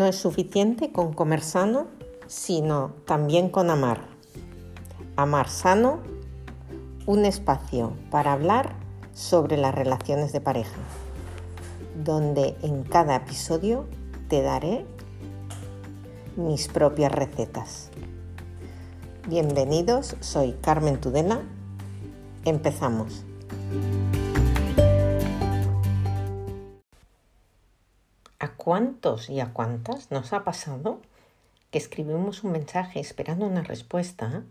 No es suficiente con comer sano, sino también con amar. Amar sano, un espacio para hablar sobre las relaciones de pareja, donde en cada episodio te daré mis propias recetas. Bienvenidos, soy Carmen Tudela. Empezamos. Cuántos y a cuántas nos ha pasado que escribimos un mensaje esperando una respuesta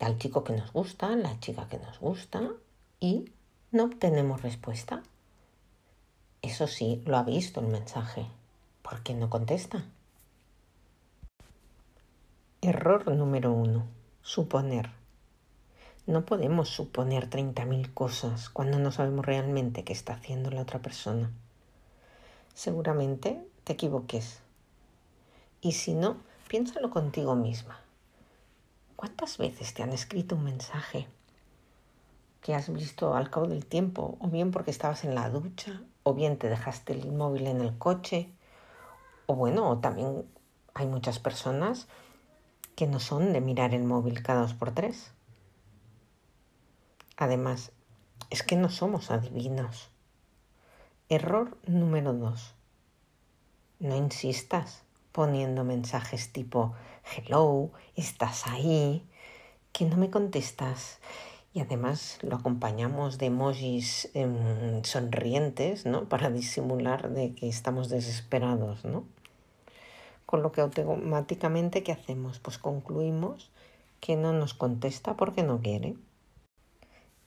al chico que nos gusta, la chica que nos gusta y no obtenemos respuesta? Eso sí, lo ha visto el mensaje. ¿Por qué no contesta? Error número uno. Suponer. No podemos suponer 30.000 cosas cuando no sabemos realmente qué está haciendo la otra persona seguramente te equivoques. Y si no, piénsalo contigo misma. ¿Cuántas veces te han escrito un mensaje que has visto al cabo del tiempo, o bien porque estabas en la ducha, o bien te dejaste el móvil en el coche, o bueno, también hay muchas personas que no son de mirar el móvil cada dos por tres. Además, es que no somos adivinos. Error número dos. No insistas poniendo mensajes tipo hello, estás ahí, que no me contestas. Y además lo acompañamos de emojis em, sonrientes, ¿no? Para disimular de que estamos desesperados, ¿no? Con lo que automáticamente, ¿qué hacemos? Pues concluimos que no nos contesta porque no quiere.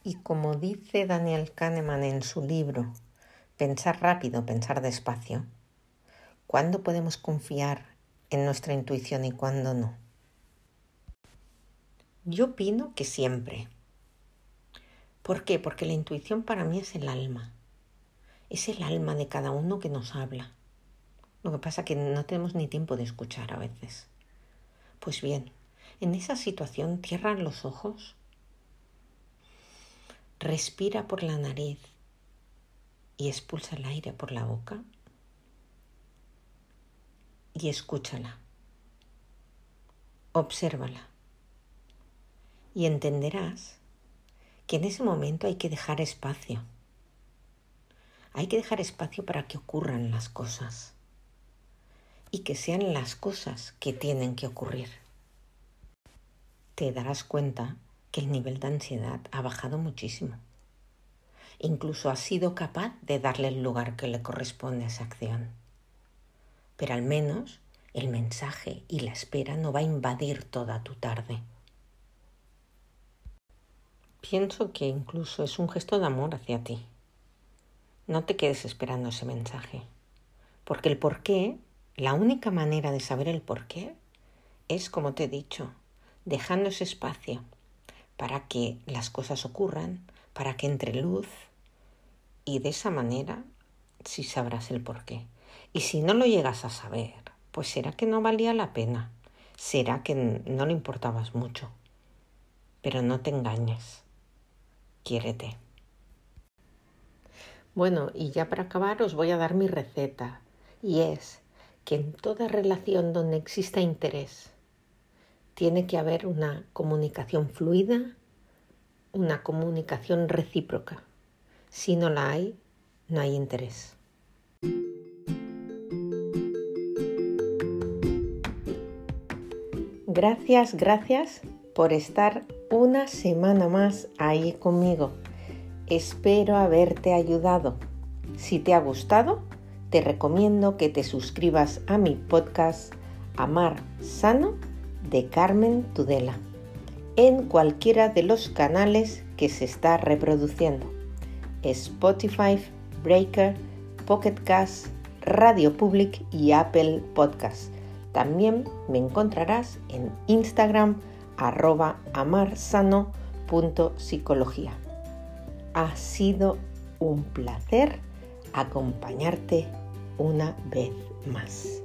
Y como dice Daniel Kahneman en su libro Pensar rápido, pensar despacio. ¿Cuándo podemos confiar en nuestra intuición y cuándo no? Yo opino que siempre. ¿Por qué? Porque la intuición para mí es el alma. Es el alma de cada uno que nos habla. Lo que pasa es que no tenemos ni tiempo de escuchar a veces. Pues bien, en esa situación cierran los ojos, respira por la nariz y expulsa el aire por la boca y escúchala. Obsérvala. Y entenderás que en ese momento hay que dejar espacio. Hay que dejar espacio para que ocurran las cosas y que sean las cosas que tienen que ocurrir. Te darás cuenta que el nivel de ansiedad ha bajado muchísimo incluso has sido capaz de darle el lugar que le corresponde a esa acción. Pero al menos el mensaje y la espera no va a invadir toda tu tarde. Pienso que incluso es un gesto de amor hacia ti. No te quedes esperando ese mensaje, porque el porqué, la única manera de saber el porqué, es, como te he dicho, dejando ese espacio para que las cosas ocurran, para que entre luz, y de esa manera sí sabrás el por qué. Y si no lo llegas a saber, pues será que no valía la pena, será que no le importabas mucho. Pero no te engañes, quiérete. Bueno, y ya para acabar os voy a dar mi receta, y es que en toda relación donde exista interés, tiene que haber una comunicación fluida, una comunicación recíproca. Si no la hay, no hay interés. Gracias, gracias por estar una semana más ahí conmigo. Espero haberte ayudado. Si te ha gustado, te recomiendo que te suscribas a mi podcast Amar Sano de Carmen Tudela en cualquiera de los canales que se está reproduciendo. Spotify, Breaker, Pocket Cast, Radio Public y Apple Podcast. También me encontrarás en Instagram arroba amarsano.psicología. Ha sido un placer acompañarte una vez más.